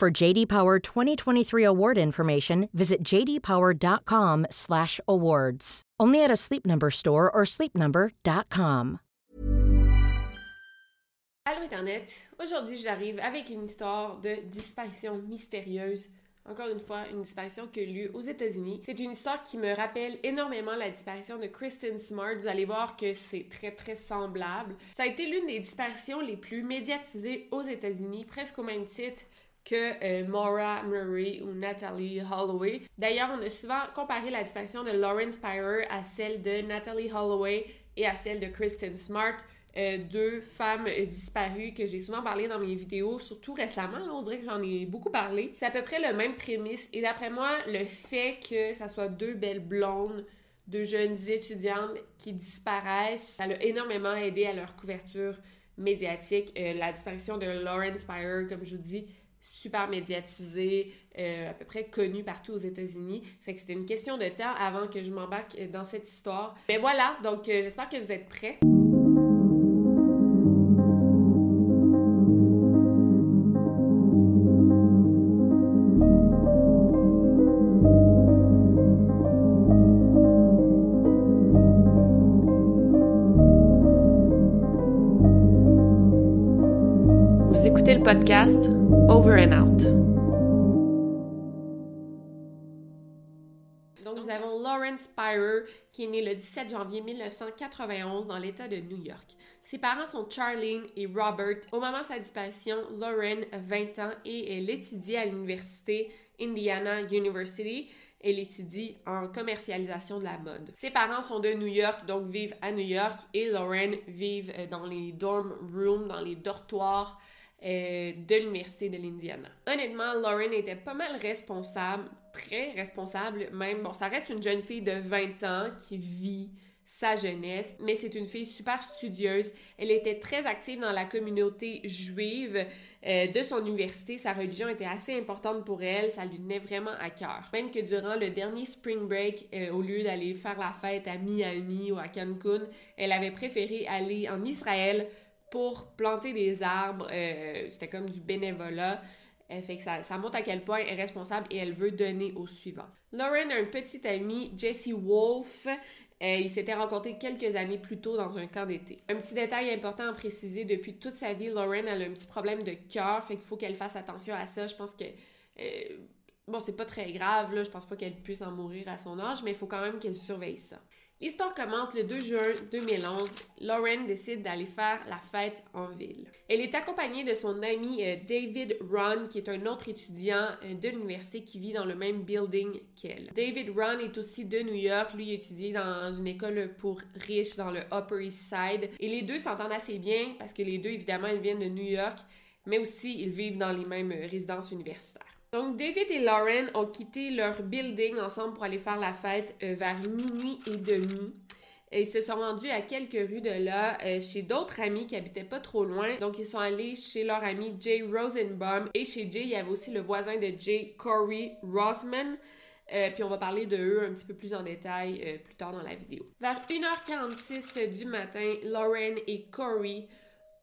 For JD Power 2023 award information, visit jdpower.com/awards. Only at a Sleep Number store or sleepnumber.com. Allô Internet, aujourd'hui j'arrive avec une histoire de disparition mystérieuse. Encore une fois, une disparition qui a eu lieu aux États-Unis. C'est une histoire qui me rappelle énormément la disparition de Kristen Smart. Vous allez voir que c'est très très semblable. Ça a été l'une des disparitions les plus médiatisées aux États-Unis, presque au même titre que euh, Maura Murray ou Natalie Holloway. D'ailleurs, on a souvent comparé la disparition de Lauren Spire à celle de Natalie Holloway et à celle de Kristen Smart. Euh, deux femmes euh, disparues que j'ai souvent parlé dans mes vidéos, surtout récemment, on dirait que j'en ai beaucoup parlé. C'est à peu près le même prémisse et d'après moi, le fait que ça soit deux belles blondes, deux jeunes étudiantes qui disparaissent, ça a énormément aidé à leur couverture médiatique. la disparition de Lauren Spire, comme je vous dis, super médiatisé, euh, à peu près connu partout aux États-Unis. Fait que c'était une question de temps avant que je m'embarque dans cette histoire. Mais voilà, donc euh, j'espère que vous êtes prêts. Podcast Over and Out. Donc, nous avons Lauren Spire, qui est née le 17 janvier 1991 dans l'État de New York. Ses parents sont Charlene et Robert. Au moment de sa disparition, Lauren a 20 ans et elle étudie à l'université Indiana University. Elle étudie en commercialisation de la mode. Ses parents sont de New York, donc vivent à New York, et Lauren vit dans les dorm rooms, dans les dortoirs euh, de l'Université de l'Indiana. Honnêtement, Lauren était pas mal responsable, très responsable même. Bon, ça reste une jeune fille de 20 ans qui vit sa jeunesse, mais c'est une fille super studieuse. Elle était très active dans la communauté juive euh, de son université. Sa religion était assez importante pour elle, ça lui tenait vraiment à cœur. Même que durant le dernier spring break, euh, au lieu d'aller faire la fête à Miami ou à Cancun, elle avait préféré aller en Israël pour planter des arbres. Euh, c'était comme du bénévolat. Euh, fait que ça, montre à quel point elle est responsable et elle veut donner au suivant. Lauren a un petit ami, Jesse Wolf. Euh, ils s'étaient rencontrés quelques années plus tôt dans un camp d'été. Un petit détail important à préciser, depuis toute sa vie, Lauren a un petit problème de cœur, fait qu'il faut qu'elle fasse attention à ça. Je pense que... bon, c'est pas très grave, là, je pense pas qu'elle puisse en mourir à son âge, mais il faut quand même qu'elle surveille ça. L'histoire commence le 2 juin 2011. Lauren décide d'aller faire la fête en ville. Elle est accompagnée de son ami euh, David Ron, qui est un autre étudiant euh, de l'université qui vit dans le même building qu'elle. David Ron est aussi de New York. Lui, il étudie dans une école pour riches dans le Upper East Side. Et les deux s'entendent assez bien parce que les deux, évidemment, ils viennent de New York, mais aussi ils vivent dans les mêmes euh, résidences universitaires. Donc, David et Lauren ont quitté leur building ensemble pour aller faire la fête euh, vers minuit et demi. ils se sont rendus à quelques rues de là, euh, chez d'autres amis qui habitaient pas trop loin. Donc, ils sont allés chez leur ami Jay Rosenbaum. Et chez Jay, il y avait aussi le voisin de Jay, Corey Rosman. Euh, puis on va parler de eux un petit peu plus en détail plus tard dans la vidéo. Vers 1h46 du matin, Lauren et Corey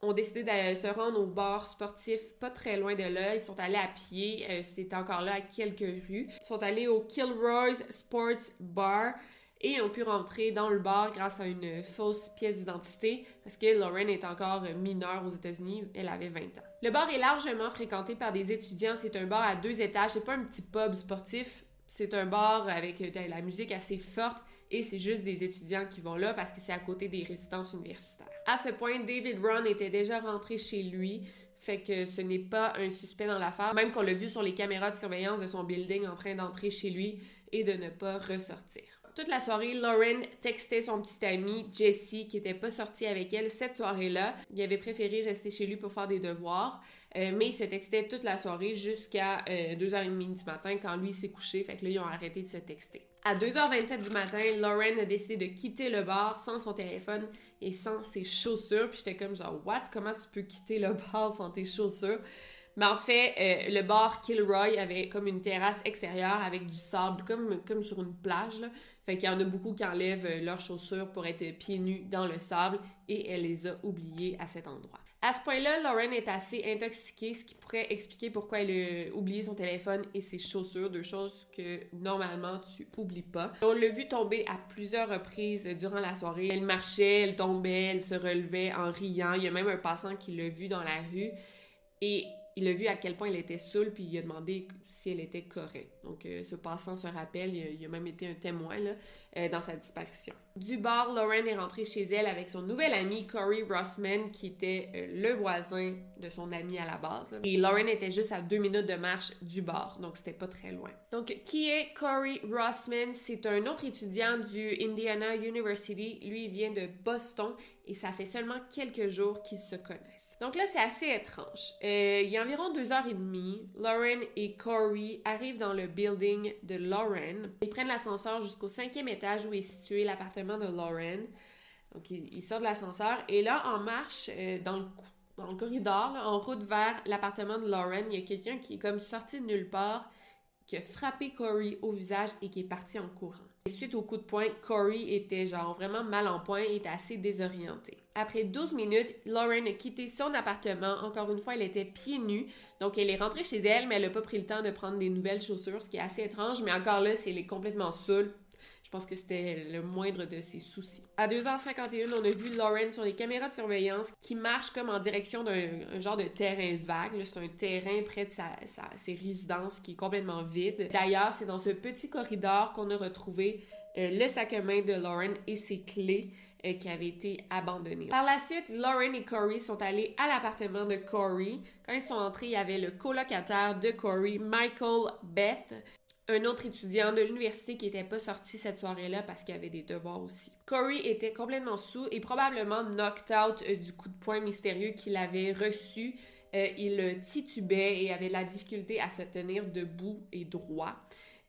ont décidé de se rendre au bar sportif pas très loin de là. Ils sont allés à pied. Euh, C'était encore là à quelques rues. Ils sont allés au Kilroy's Sports Bar et ont pu rentrer dans le bar grâce à une fausse pièce d'identité parce que Lauren est encore mineure aux États-Unis. Elle avait 20 ans. Le bar est largement fréquenté par des étudiants. C'est un bar à deux étages. C'est pas un petit pub sportif. C'est un bar avec la musique assez forte et c'est juste des étudiants qui vont là parce que c'est à côté des résidences universitaires. À ce point, David Ron était déjà rentré chez lui, fait que ce n'est pas un suspect dans l'affaire, même qu'on l'a vu sur les caméras de surveillance de son building en train d'entrer chez lui et de ne pas ressortir. Toute la soirée, Lauren textait son petit ami Jesse qui n'était pas sorti avec elle cette soirée-là. Il avait préféré rester chez lui pour faire des devoirs. Euh, mais ils se textaient toute la soirée jusqu'à 2h30 du matin quand lui s'est couché. Fait que là, ils ont arrêté de se texter. À 2h27 du matin, Lauren a décidé de quitter le bar sans son téléphone et sans ses chaussures. Puis j'étais comme genre, what? Comment tu peux quitter le bar sans tes chaussures? Mais en fait, euh, le bar Kilroy avait comme une terrasse extérieure avec du sable, comme, sur une plage. Fait qu'il y en a beaucoup qui enlèvent euh, leurs chaussures pour être pieds nus dans le sable et elle les a oubliées à cet endroit. À ce point-là, Lauren est assez intoxiquée, ce qui pourrait expliquer pourquoi elle a oublié son téléphone et ses chaussures, deux choses que normalement tu oublies pas. On l'a vu tomber à plusieurs reprises durant la soirée. Elle marchait, elle tombait, elle se relevait en riant. Il y a même un passant qui l'a vu dans la rue. Et il a vu à quel point elle était saoule, puis il a demandé si elle était correcte. Donc, euh, ce passant se rappelle, il a, même été un témoin là, euh, dans sa disparition. Du bar, Lauren est rentrée chez elle avec son nouvel ami Corey Rossman, qui était euh, le voisin de son ami à la base. Et Lauren était juste à deux minutes de marche du bar, donc c'était pas très loin. Donc, qui est Corey Rossman? C'est un autre étudiant du Indiana University. Lui, il vient de Boston et ça fait seulement quelques jours qu'ils se connaissent. Donc là, c'est assez étrange. Il y a environ deux heures et demie, Lauren et Corey arrivent dans le building de Lauren. Ils prennent l'ascenseur jusqu'au cinquième étage où est situé l'appartement de Lauren. Donc, ils, sortent de l'ascenseur et là, en marche euh, dans, le, corridor, en route vers l'appartement de Lauren, il y a quelqu'un qui est comme sorti de nulle part, qui a frappé Corey au visage et qui est parti en courant. Suite au coup de poing, Corey était genre vraiment mal en point et assez désorienté. Après 12 minutes, Lauren a quitté son appartement. Encore une fois, elle était pieds nus. Donc, elle est rentrée chez elle, mais elle n'a pas pris le temps de prendre des nouvelles chaussures, ce qui est assez étrange. Mais encore là, c'est elle est complètement saoule, je pense que c'était le moindre de ses soucis. À 2h51, on a vu Lauren sur les caméras de surveillance qui marche comme en direction d'un genre de terrain vague. C'est un terrain près de sa, ses résidences qui est complètement vide. D'ailleurs, c'est dans ce petit corridor qu'on a retrouvé euh, le sac à main de Lauren et ses clés euh, qui avaient été abandonnées. Par la suite, Lauren et Corey sont allés à l'appartement de Corey. Quand ils sont entrés, il y avait le colocataire de Corey, Michael Beth, un autre étudiant de l'université qui n'était pas sorti cette soirée-là parce qu'il avait des devoirs aussi. Corey était complètement sous et probablement knocked out euh, du coup de poing mystérieux qu'il avait reçu. Euh, il titubait et avait la difficulté à se tenir debout et droit.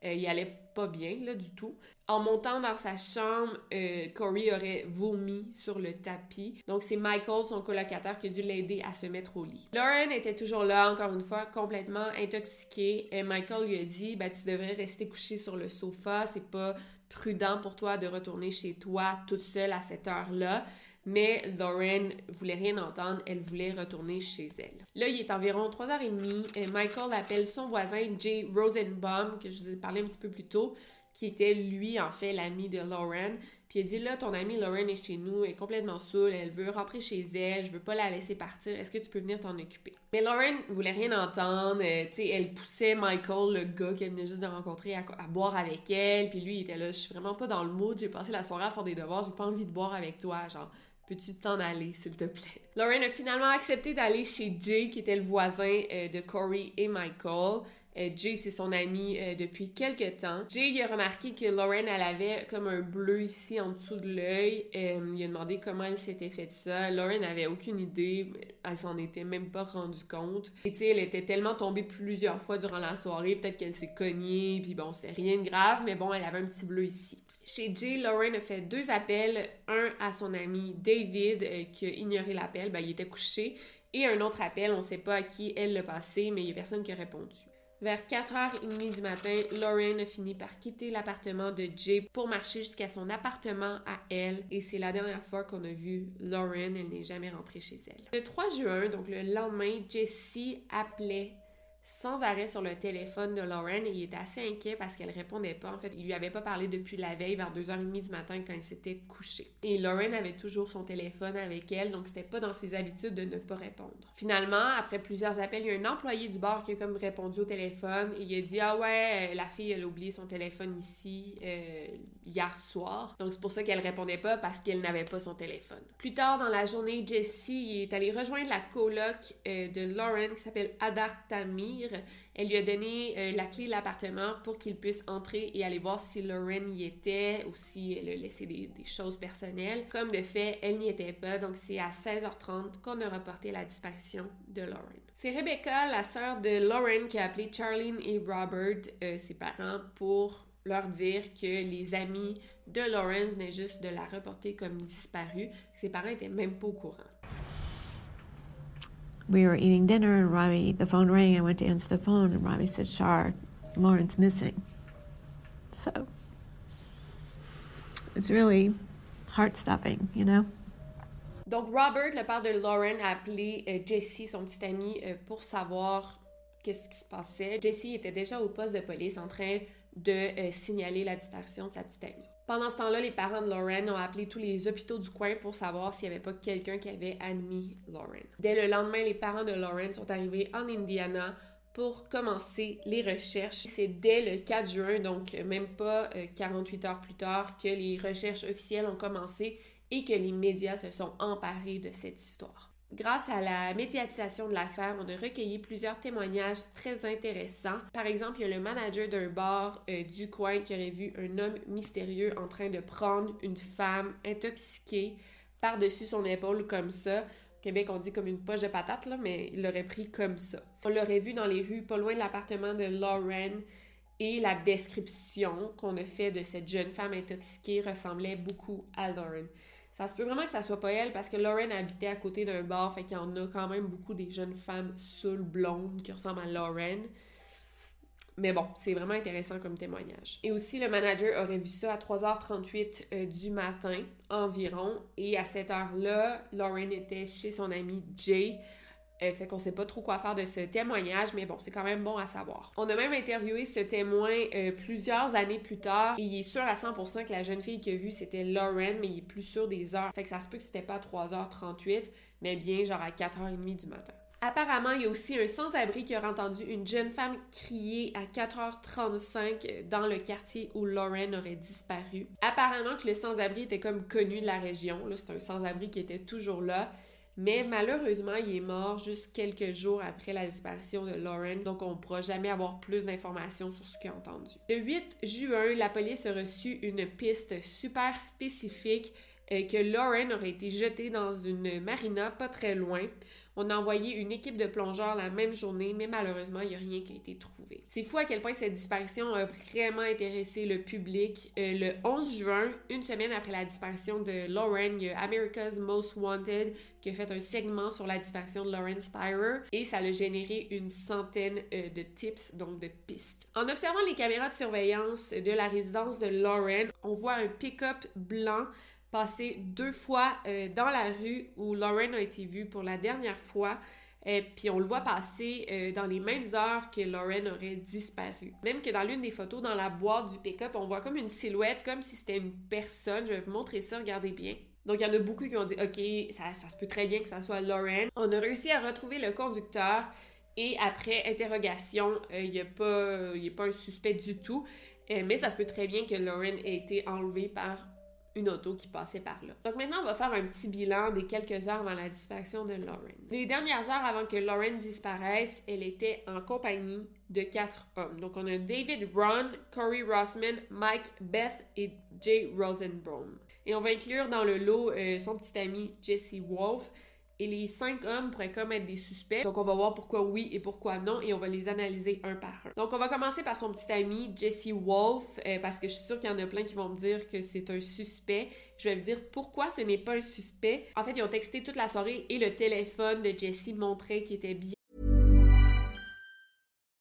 Euh, il allait bien, là, du tout. En montant dans sa chambre, euh, Corey aurait vomi sur le tapis. Donc, c'est Michael, son colocataire, qui a dû l'aider à se mettre au lit. Lauren était toujours là, encore une fois, complètement intoxiquée. Et Michael lui a dit, ben, tu devrais rester couché sur le sofa. C'est pas prudent pour toi de retourner chez toi toute seule à cette heure-là. Mais Lauren voulait rien entendre, elle voulait retourner chez elle. Là, il est environ 3h30 et Michael appelle son voisin Jay Rosenbaum, que je vous ai parlé un petit peu plus tôt, qui était lui, en fait, l'ami de Lauren. Puis il dit là, ton amie Lauren est chez nous, elle est complètement saoule, elle veut rentrer chez elle, je veux pas la laisser partir, est-ce que tu peux venir t'en occuper? Mais Lauren voulait rien entendre, euh, tu sais, elle poussait Michael, le gars qu'elle venait juste de rencontrer, à, boire avec elle, puis lui, il était là, je suis vraiment pas dans le mood, j'ai passé la soirée à faire des devoirs, j'ai pas envie de boire avec toi, genre, Peux-tu t'en aller, s'il te plaît? Lauren a finalement accepté d'aller chez Jay, qui était le voisin euh, de Corey et Michael. Euh, Jay, c'est son ami euh, depuis quelques temps. Jay, il a remarqué que Lauren, elle avait comme un bleu ici en dessous de l'œil. il a demandé comment elle s'était fait ça. Lauren n'avait aucune idée. Elle s'en était même pas rendue compte. Et tu sais, elle était tellement tombée plusieurs fois durant la soirée. Peut-être qu'elle s'est cognée. Puis bon, c'était rien de grave. Mais bon, elle avait un petit bleu ici. Chez Jay, Lauren a fait deux appels, un à son ami David euh, qui a ignoré l'appel, ben, il était couché, et un autre appel, on ne sait pas à qui elle l'a passé, mais il n'y a personne qui a répondu. Vers 4h30 du matin, Lauren a fini par quitter l'appartement de Jay pour marcher jusqu'à son appartement à elle. Et c'est la dernière fois qu'on a vu Lauren. Elle n'est jamais rentrée chez elle. Le 3 juin, donc le lendemain, Jessie appelait sans arrêt sur le téléphone de Lauren et il était assez inquiet parce qu'elle répondait pas. En fait, il lui avait pas parlé depuis la veille vers 2h30 du matin quand il s'était couché. Et Lauren avait toujours son téléphone avec elle, donc c'était pas dans ses habitudes de ne pas répondre. Finalement, après plusieurs appels, il y a un employé du bar qui a comme répondu au téléphone et il a dit Ah ouais, la fille elle a oublié son téléphone ici euh, hier soir. Donc c'est pour ça qu'elle répondait pas parce qu'elle n'avait pas son téléphone. Plus tard dans la journée, Jessie est allée rejoindre la coloc euh, de Lauren qui s'appelle Adar Elle lui a donné euh, la clé de l'appartement pour qu'il puisse entrer et aller voir si Lauren y était ou si elle a laissé des, choses personnelles. Comme de fait, elle n'y était pas, donc c'est à 16h30 qu'on a reporté la disparition de Lauren. C'est Rebecca, la sœur de Lauren, qui a appelé Charlene et Robert, euh, ses parents, pour leur dire que les amis de Lauren venaient juste de la reporter comme disparue. Ses parents étaient même pas au courant. We were eating dinner and Robbie, the phone rang. I went to answer the phone and Robbie said, Char, Lauren's missing. So it's really heart stopping, you know? Donc, Robert, le père de Lauren, a appelé euh, Jessie, son petit ami, euh, pour savoir qu'est-ce qui se passait. Jessie était déjà au poste de police en train de euh, signaler la disparition de sa petite amie. Pendant ce temps-là, les parents de Lauren ont appelé tous les hôpitaux du coin pour savoir s'il n'y avait pas quelqu'un qui avait admis Lauren. Dès le lendemain, les parents de Lauren sont arrivés en Indiana pour commencer les recherches. C'est dès le 4 juin, donc même pas 48 heures plus tard, que les recherches officielles ont commencé et que les médias se sont emparés de cette histoire. Grâce à la médiatisation de l'affaire, on a recueilli plusieurs témoignages très intéressants. Par exemple, il y a le manager d'un bar euh, du coin qui aurait vu un homme mystérieux en train de prendre une femme intoxiquée par-dessus son épaule comme ça. Au Québec, on dit comme une poche de patate, là, mais il l'aurait pris comme ça. On l'aurait vu dans les rues, pas loin de l'appartement de Lauren, et la description qu'on a fait de cette jeune femme intoxiquée ressemblait beaucoup à Lauren. Ça se peut vraiment que ça soit pas elle parce que Lauren habitait à côté d'un bar, fait qu'il y en a quand même beaucoup des jeunes femmes saoules blondes qui ressemblent à Lauren. Mais bon, c'est vraiment intéressant comme témoignage. Et aussi, le manager aurait vu ça à 3h38 euh, du matin environ. Et à cette heure-là, Lauren était chez son ami Jay euh, fait qu'on sait pas trop quoi faire de ce témoignage, mais bon, c'est quand même bon à savoir. On a même interviewé ce témoin euh, plusieurs années plus tard il est sûr à 100% que la jeune fille qu'il a vue c'était Lauren, mais il est plus sûr des heures. Fait que ça se peut que c'était pas à 3h38, mais bien genre à 4h30 du matin. Apparemment, il y a aussi un sans-abri qui a entendu une jeune femme crier à 4h35 dans le quartier où Lauren aurait disparu. Apparemment que le sans-abri était comme connu de la région, c'est un sans-abri qui était toujours là. Mais malheureusement, il est mort juste quelques jours après la disparition de Lauren, donc on ne pourra jamais avoir plus d'informations sur ce qu'il a entendu. Le 8 juin, la police a reçu une piste super spécifique euh, que Lauren aurait été jetée dans une marina pas très loin. On a envoyé une équipe de plongeurs la même journée, mais malheureusement, il n'y a rien qui a été trouvé. C'est fou à quel point cette disparition a vraiment intéressé le public. Euh, le 11 juin, une semaine après la disparition de Lauren, il y a America's Most Wanted qui a fait un segment sur la disparition de Lauren Spirer et ça a généré une centaine euh, de tips, donc de pistes. En observant les caméras de surveillance de la résidence de Lauren, on voit un pick-up blanc passé deux fois euh, dans la rue où Lauren a été vue pour la dernière fois. euh, puis on le voit passer euh, dans les mêmes heures que Lauren aurait disparu. Même que dans l'une des photos dans la boîte du pick-up, on voit comme une silhouette, comme si c'était une personne. Je vais vous montrer ça, regardez bien. Donc il y en a beaucoup qui ont dit OK, ça, ça se peut très bien que ça soit Lauren. On a réussi à retrouver le conducteur et après interrogation, il n'y a, pas, a pas un suspect du tout. mais ça se peut très bien que Lauren ait été enlevée par une auto qui passait par là. Donc maintenant, on va faire un petit bilan des quelques heures avant la disparition de Lauren. Les dernières heures avant que Lauren disparaisse, elle était en compagnie de quatre hommes. Donc on a David Ron, Corey Rossman, Mike Beth et Jay Rosenbaum. Et on va inclure dans le lot euh, son petit ami Jesse Wolf, et les cinq hommes pourraient comme être des suspects. Donc, on va voir pourquoi oui et pourquoi non et on va les analyser un par un. Donc, on va commencer par son petit ami Jesse Wolf euh, parce que je suis sûre qu'il y en a plein qui vont me dire que c'est un suspect. Je vais vous dire pourquoi ce n'est pas un suspect. En fait, ils ont texté toute la soirée et le téléphone de Jesse montrait qu'il était bien.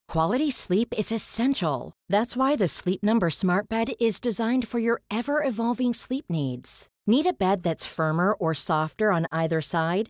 Quality sleep is essential. That's why the Sleep Number Smart Bed is designed for your ever evolving sleep needs. Need a bed that's firmer or softer on either side?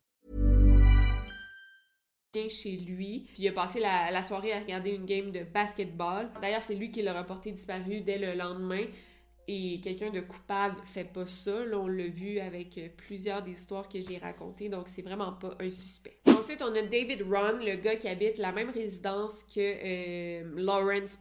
chez lui. Puis il a passé la, soirée à regarder une game de basketball. D'ailleurs, c'est lui qui l'a reporté disparu dès le lendemain. Et quelqu'un de coupable fait pas ça. Là, on l'a vu avec euh, plusieurs des histoires que j'ai racontées, donc c'est vraiment pas un suspect. Ensuite, on a David Ron, le gars qui habite la même résidence que euh, Lawrence.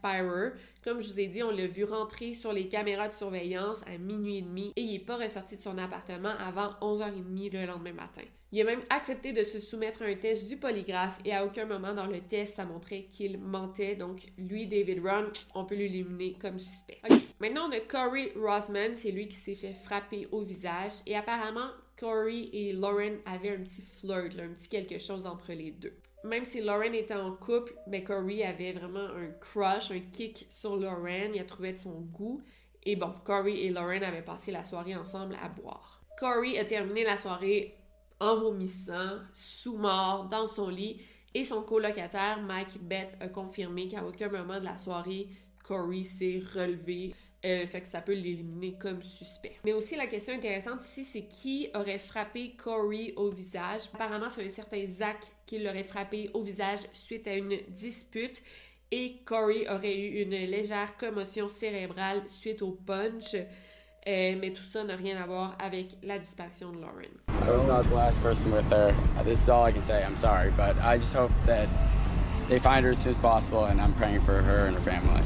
Comme je vous ai dit, on l'a vu rentrer sur les caméras de surveillance à minuit et demi et il n'est pas ressorti de son appartement avant 11h30 le lendemain matin. Il a même accepté de se soumettre à un test du polygraphe et à aucun moment dans le test, ça montrait qu'il mentait. Donc, lui, David Ron, on peut l'éliminer comme suspect. Maintenant, on a Corey Rossman, c'est lui qui s'est fait frapper au visage et apparemment, Corey et Lauren avaient un petit flirt, un petit quelque chose entre les deux. Même si Lauren était en couple, mais Corey avait vraiment un crush, un kick sur Lauren, il a trouvé de son goût. Et bon, Corey et Lauren avaient passé la soirée ensemble à boire. Corey a terminé la soirée en vomissant, sous mort, dans son lit, et son colocataire, Mike Beth, a confirmé qu'à aucun moment de la soirée, Corey s'est relevé. Euh, fait que ça peut l'éliminer comme suspect. Mais aussi, la question intéressante ici, c'est qui aurait frappé Corey au visage? Apparemment, c'est un certain Zach qui l'aurait frappé au visage suite à une dispute. Et Corey aurait eu une légère commotion cérébrale suite au punch. Euh, mais tout ça n'a rien à voir avec la disparition de Lauren. I was not the last person with her. Uh, this is all I can say. I'm sorry, but I just hope that they find her as soon as possible, and I'm praying for her and her family.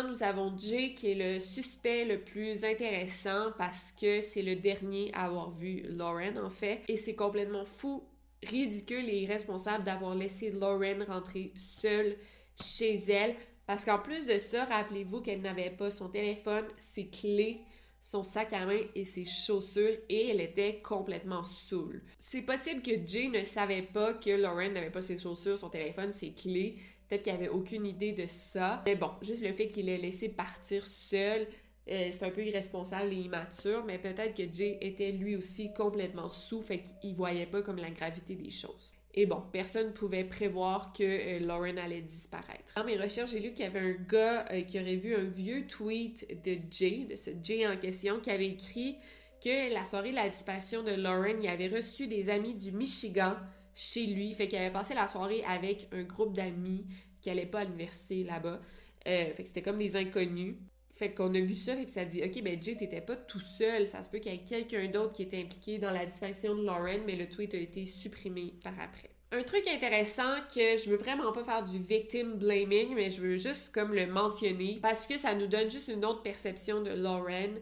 Nous avons Jay qui est le suspect le plus intéressant parce que c'est le dernier à avoir vu Lauren en fait. Et c'est complètement fou, ridicule et irresponsable d'avoir laissé Lauren rentrer seule chez elle. Parce qu'en plus de ça, rappelez-vous qu'elle n'avait pas son téléphone, ses clés, son sac à main et ses chaussures et elle était complètement saoule. C'est possible que Jay ne savait pas que Lauren n'avait pas ses chaussures, son téléphone, ses clés Peut-être qu'il avait aucune idée de ça. Mais bon, juste le fait qu'il ait laissé partir seul, euh, c'est un peu irresponsable et immature, mais peut-être que Jay était lui aussi complètement sous, fait qu'il voyait pas comme la gravité des choses. Et bon, personne ne pouvait prévoir que euh, Lauren allait disparaître. Dans mes recherches, j'ai lu qu'il y avait un gars euh, qui aurait vu un vieux tweet de Jay, de ce Jay en question, qui avait écrit que la soirée de la disparition de Lauren, il avait reçu des amis du Michigan chez lui. Fait qu'il avait passé la soirée avec un groupe d'amis qui n'allaient pas à l'université là-bas. Euh, fait que c'était comme des inconnus. Fait qu'on a vu ça, et que ça dit, OK, ben Jay, t'étais pas tout seul. Ça se peut qu'il y ait quelqu'un d'autre qui était impliqué dans la disparition de Lauren, mais le tweet a été supprimé par après. Un truc intéressant que je veux vraiment pas faire du victim blaming, mais je veux juste comme le mentionner parce que ça nous donne juste une autre perception de Lauren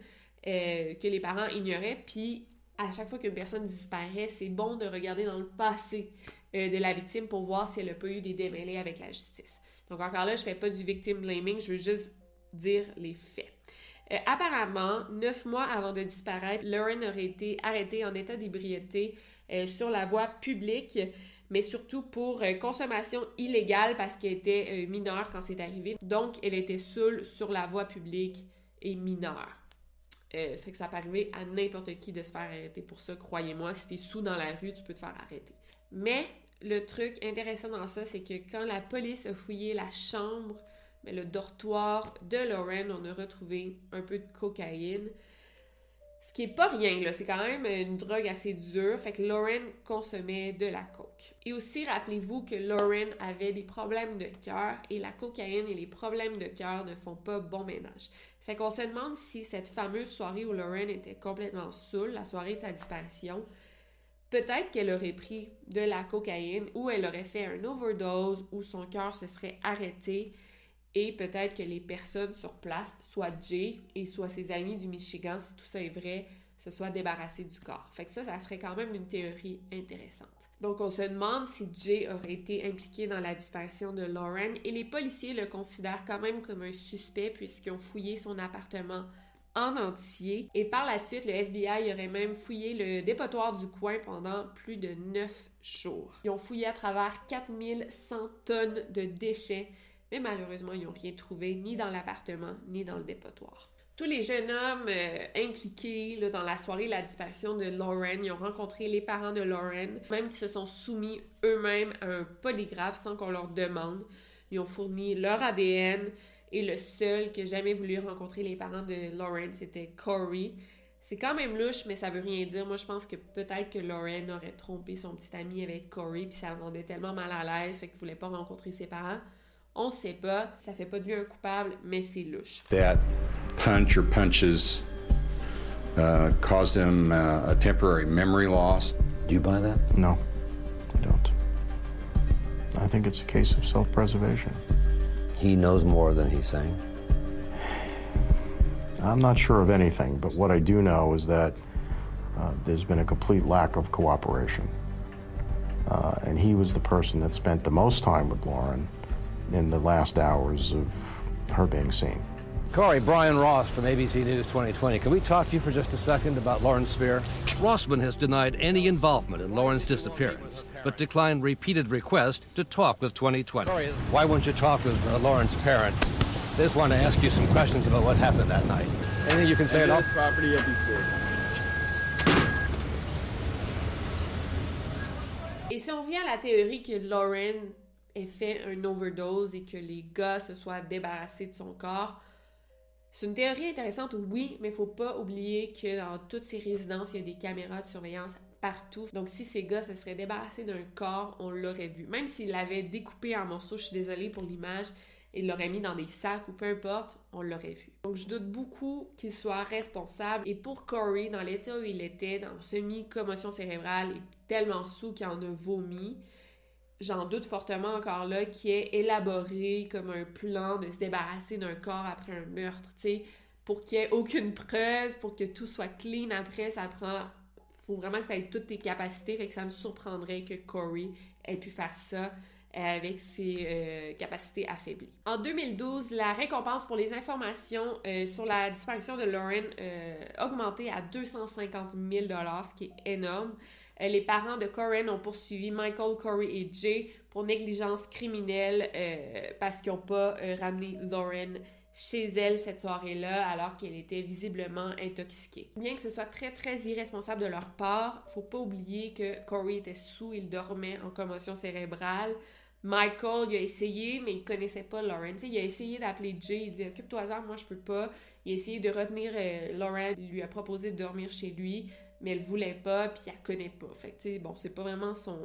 euh, que les parents ignoraient. Puis à chaque fois qu'une personne disparaît, c'est bon de regarder dans le passé euh, de la victime pour voir si elle n'a pas eu des démêlés avec la justice. Donc encore là, je fais pas du victim blaming, je veux juste dire les faits. Euh, apparemment, neuf mois avant de disparaître, Lauren aurait été arrêtée en état d'ébriété euh, sur la voie publique, mais surtout pour consommation illégale parce qu'elle était mineure quand c'est arrivé. Donc, elle était seule sur la voie publique et mineure. Fait que ça peut arriver à n'importe qui de se faire arrêter pour ça, croyez-moi. Si t'es sous dans la rue, tu peux te faire arrêter. Mais le truc intéressant dans ça, c'est que quand la police a fouillé la chambre, mais le dortoir de Lauren, on a retrouvé un peu de cocaïne. Ce qui est pas rien, là, c'est quand même une drogue assez dure. Fait que Lauren consommait de la coke. Et aussi, rappelez-vous que Lauren avait des problèmes de cœur et la cocaïne et les problèmes de cœur ne font pas bon ménage. Fait qu'on se demande si cette fameuse soirée où Lauren était complètement saoule, la soirée de sa disparition, peut-être qu'elle aurait pris de la cocaïne ou elle aurait fait un overdose ou son cœur se serait arrêté et peut-être que les personnes sur place, soit Jay et soit ses amis du Michigan, si tout ça est vrai, se soient débarrassés du corps. Fait que ça, ça serait quand même une théorie intéressante. Donc, on se demande si Jay aurait été impliqué dans la disparition de Lauren et les policiers le considèrent quand même comme un suspect puisqu'ils ont fouillé son appartement en entier. Et par la suite, le FBI aurait même fouillé le dépotoir du coin pendant plus de neuf jours. Ils ont fouillé à travers 4100 tonnes de déchets, mais malheureusement, ils n'ont rien trouvé ni dans l'appartement ni dans le dépotoir. Tous les jeunes hommes euh, impliqués dans la soirée la disparition de Lauren, ils ont rencontré les parents de Lauren, même qui se sont soumis eux-mêmes à un polygraphe sans qu'on leur demande. Ils ont fourni leur ADN Et le seul qui a jamais voulu rencontrer les parents de Lauren, c'était Corey. C'est quand même louche, mais ça veut rien dire. Moi, je pense que peut-être que Lauren aurait trompé son petit ami avec Corey, puis ça le rendait tellement mal à l'aise, fait qu'il voulait pas rencontrer ses parents. On sait pas, ça fait pas de lui un coupable, mais c'est louche. That punch or punches uh, caused him uh, a temporary memory loss. Do you buy that? No, I don't. I think it's a case of self preservation. He knows more than he's saying. I'm not sure of anything, but what I do know is that uh, there's been a complete lack of cooperation. Uh, and he was the person that spent the most time with Lauren in the last hours of her being seen. Corey, Brian Ross from ABC News 2020. Can we talk to you for just a second about Lauren Spear? Rossman has denied any involvement in Lauren's disappearance, but declined repeated requests to talk with 2020. Corey, why won't you talk with uh, Lauren's parents? They just want to ask you some questions about what happened that night. Anything you can say at all? this property of. Et si on vient à la théorie que Lauren ait fait un overdose et que les gars se soient débarrassés de son corps, c'est une théorie intéressante, oui, mais il faut pas oublier que dans toutes ces résidences, il y a des caméras de surveillance partout. Donc, si ces gars se seraient débarrassés d'un corps, on l'aurait vu. Même s'ils l'avaient découpé en morceaux, je suis désolée pour l'image, et l'auraient mis dans des sacs ou peu importe, on l'aurait vu. Donc, je doute beaucoup qu'il soit responsable. Et pour Corey, dans l'état où il était, dans semi-commotion cérébrale et tellement sous qu'il en a vomi, j'en doute fortement encore là, qui ait élaboré comme un plan de se débarrasser d'un corps après un meurtre, tu sais, pour qu'il n'y ait aucune preuve, pour que tout soit clean après, ça prend... faut vraiment que tu aies toutes tes capacités, fait que ça me surprendrait que Corey ait pu faire ça euh, avec ses euh, capacités affaiblies. En 2012, la récompense pour les informations euh, sur la disparition de Lauren a augmenté à 250 000 ce qui est énorme. Les parents de Corinne ont poursuivi Michael, Corey et Jay pour négligence criminelle parce qu'ils n'ont pas ramené Lauren chez elle cette soirée-là alors qu'elle était visiblement intoxiquée. Bien que ce soit très très irresponsable de leur part, faut pas oublier que Corey était sous, il dormait en commotion cérébrale. Michael, il a essayé, mais il connaissait pas Lauren. il a essayé d'appeler Jay, il dit Occupe-toi-en, moi je peux pas. Il a essayé de retenir Lauren, il lui a proposé de dormir chez lui mais elle voulait pas, puis elle connaît pas. Fait que, bon, c'est pas vraiment son...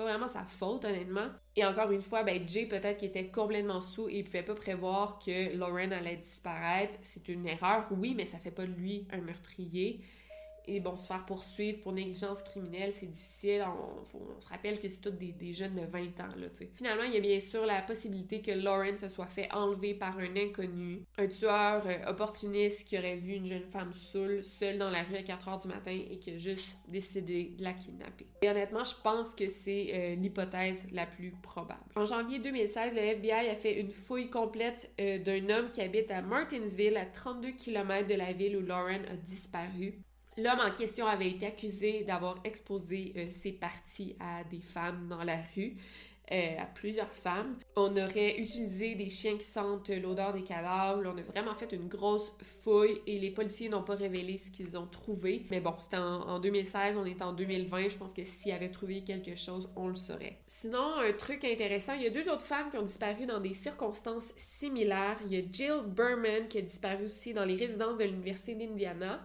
Pas vraiment sa faute, honnêtement. Et encore une fois, ben, Jay, peut-être qu'il était complètement sous et il pouvait pas prévoir que Lauren allait disparaître. C'est une erreur, oui, mais ça fait pas de lui un meurtrier. Et bon, se faire poursuivre pour négligence criminelle, c'est difficile. On, se rappelle que c'est tous des, jeunes de 20 ans. Finalement, il y a bien sûr la possibilité que Lauren se soit fait enlever par un inconnu, un tueur euh, opportuniste qui aurait vu une jeune femme saoule, seule dans la rue à 4 heures du matin et qui a juste décidé de la kidnapper. Et honnêtement, je pense que c'est euh, l'hypothèse la plus probable. En janvier 2016, le FBI a fait une fouille complète euh, d'un homme qui habite à Martinsville, à 32 km de la ville où Lauren a disparu. L'homme en question avait été accusé d'avoir exposé euh, ses parties à des femmes dans la rue, euh, à plusieurs femmes. On aurait utilisé des chiens qui sentent l'odeur des cadavres. On a vraiment fait une grosse fouille et les policiers n'ont pas révélé ce qu'ils ont trouvé. Mais bon, c'était en, 2016, on est en 2020. Je pense que s'ils avaient trouvé quelque chose, on le saurait. Sinon, un truc intéressant, il y a deux autres femmes qui ont disparu dans des circonstances similaires. Il y a Jill Berman qui a disparu aussi dans les résidences de l'Université d'Indiana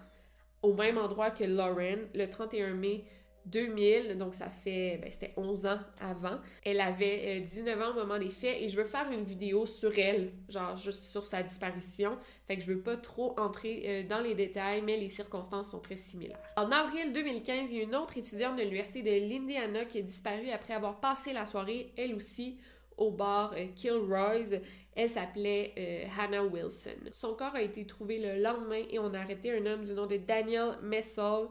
au même endroit que Lauren le 31 mai 2000, donc ça fait, ben, c'était 11 ans avant. Elle avait 19 euh, ans au moment des faits et je veux faire une vidéo sur elle, genre juste sur sa disparition. Fait que je veux pas trop entrer euh, dans les détails, mais les circonstances sont très similaires. En avril 2015, il y a une autre étudiante de l'Université de l'Indiana qui a disparu après avoir passé la soirée, elle aussi, au bar euh, Kilroy's. Elle s'appelait euh, Hannah Wilson. Son corps a été trouvé le lendemain et on a arrêté un homme du nom de Daniel Messel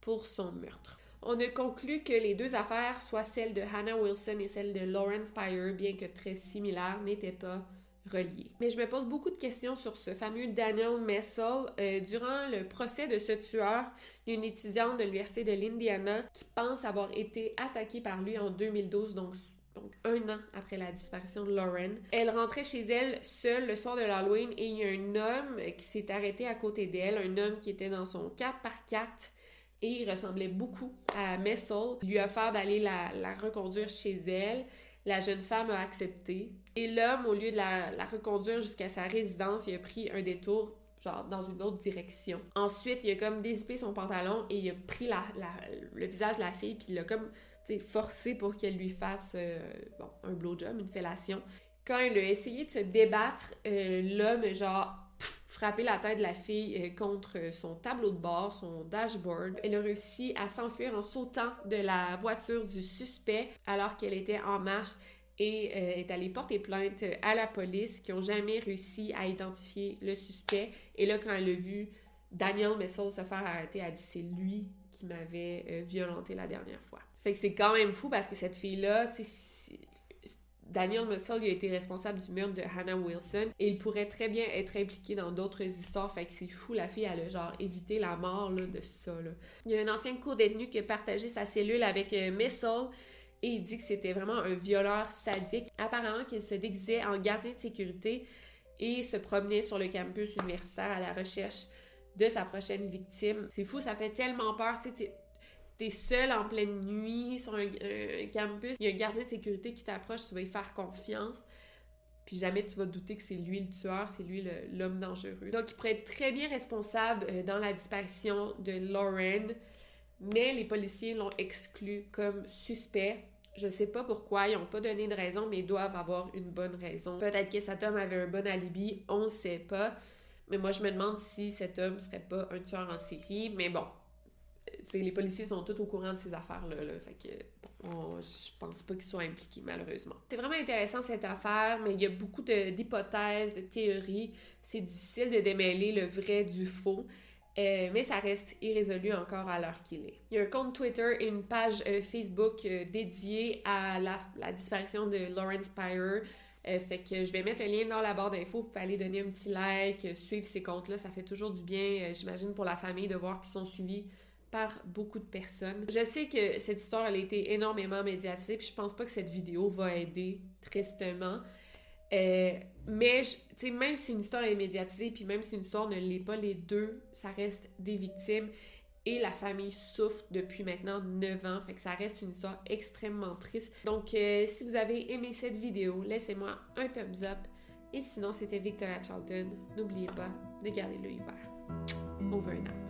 pour son meurtre. On a conclu que les deux affaires, soit celle de Hannah Wilson et celle de Lawrence Spire, bien que très similaires, n'étaient pas reliées. Mais je me pose beaucoup de questions sur ce fameux Daniel Messel. Euh, durant le procès de ce tueur, il y a une étudiante de l'Université de l'Indiana qui pense avoir été attaquée par lui en 2012, donc donc un an après la disparition de Lauren. Elle rentrait chez elle seule le soir de l'Halloween et il y a un homme qui s'est arrêté à côté d'elle, un homme qui était dans son 4x4 et il ressemblait beaucoup à Messel. Il lui a offert d'aller la, reconduire chez elle. La jeune femme a accepté. Et l'homme, au lieu de la, reconduire jusqu'à sa résidence, il a pris un détour genre dans une autre direction. Ensuite, il a comme dézippé son pantalon et il a pris le visage de la fille puis il l'a comme forcé pour qu'elle lui fasse euh, bon, un blowjob, une fellation. Quand il a essayé de se débattre, euh, l'homme genre frappé la tête de la fille euh, contre son tableau de bord, son dashboard. Elle a réussi à s'enfuir en sautant de la voiture du suspect alors qu'elle était en marche et est allée porter plainte à la police qui n'ont jamais réussi à identifier le suspect. Et là, quand elle a vu Daniel Messel se faire arrêter, a dit c'est lui qui m'avait euh, violenté la dernière fois. Fait que c'est quand même fou parce que cette fille-là, tu sais, Daniel Messel a été responsable du meurtre de Hannah Wilson et il pourrait très bien être impliqué dans d'autres histoires. Fait que c'est fou, la fille, elle a genre évité la mort là, de ça. Là. Il y a un ancien co-détenu qui a partagé sa cellule avec euh, Messel et il dit que c'était vraiment un violeur sadique. Apparemment qu'il se déguisait en gardien de sécurité et se promenait sur le campus universitaire à la recherche de sa prochaine victime. C'est fou, ça fait tellement peur. Tu sais, t'es seul en pleine nuit sur un, campus, il y a un gardien de sécurité qui t'approche, tu vas y faire confiance. Puis jamais tu vas douter que c'est lui le tueur, c'est lui l'homme dangereux. Donc il pourrait être très bien responsable euh, dans la disparition de Lauren, mais les policiers l'ont exclu comme suspect. Je sais pas pourquoi, ils n'ont pas donné de raison, mais ils doivent avoir une bonne raison. Peut-être que cet homme avait un bon alibi, on sait pas. Mais moi, je me demande si cet homme serait pas un tueur en série. Mais bon, les policiers sont tous au courant de ces affaires-là. fait que je pense pas qu'ils soient impliqués, malheureusement. C'est vraiment intéressant cette affaire, mais il y a beaucoup d'hypothèses, de, théories. C'est difficile de démêler le vrai du faux. Euh, mais ça reste irrésolu encore à l'heure qu'il est. Il y a un compte Twitter et une page euh, Facebook euh, dédiée à la, la, disparition de Lawrence Pyre. Fait que je vais mettre le lien dans la barre d'infos. Vous pouvez aller donner un petit like, suivre ces comptes-là. Ça fait toujours du bien, j'imagine, pour la famille de voir qu'ils sont suivis par beaucoup de personnes. Je sais que cette histoire a été énormément médiatisée, puis je pense pas que cette vidéo va aider tristement. Euh, mais, même si une histoire est médiatisée, puis même si une histoire ne l'est pas, les deux, ça reste des victimes. Et la famille souffre depuis maintenant 9 ans, fait que ça reste une histoire extrêmement triste. Donc, euh, si vous avez aimé cette vidéo, laissez-moi un thumbs up. Et sinon, c'était Victoria Charlton. N'oubliez pas de garder l'œil ouvert. Over and out.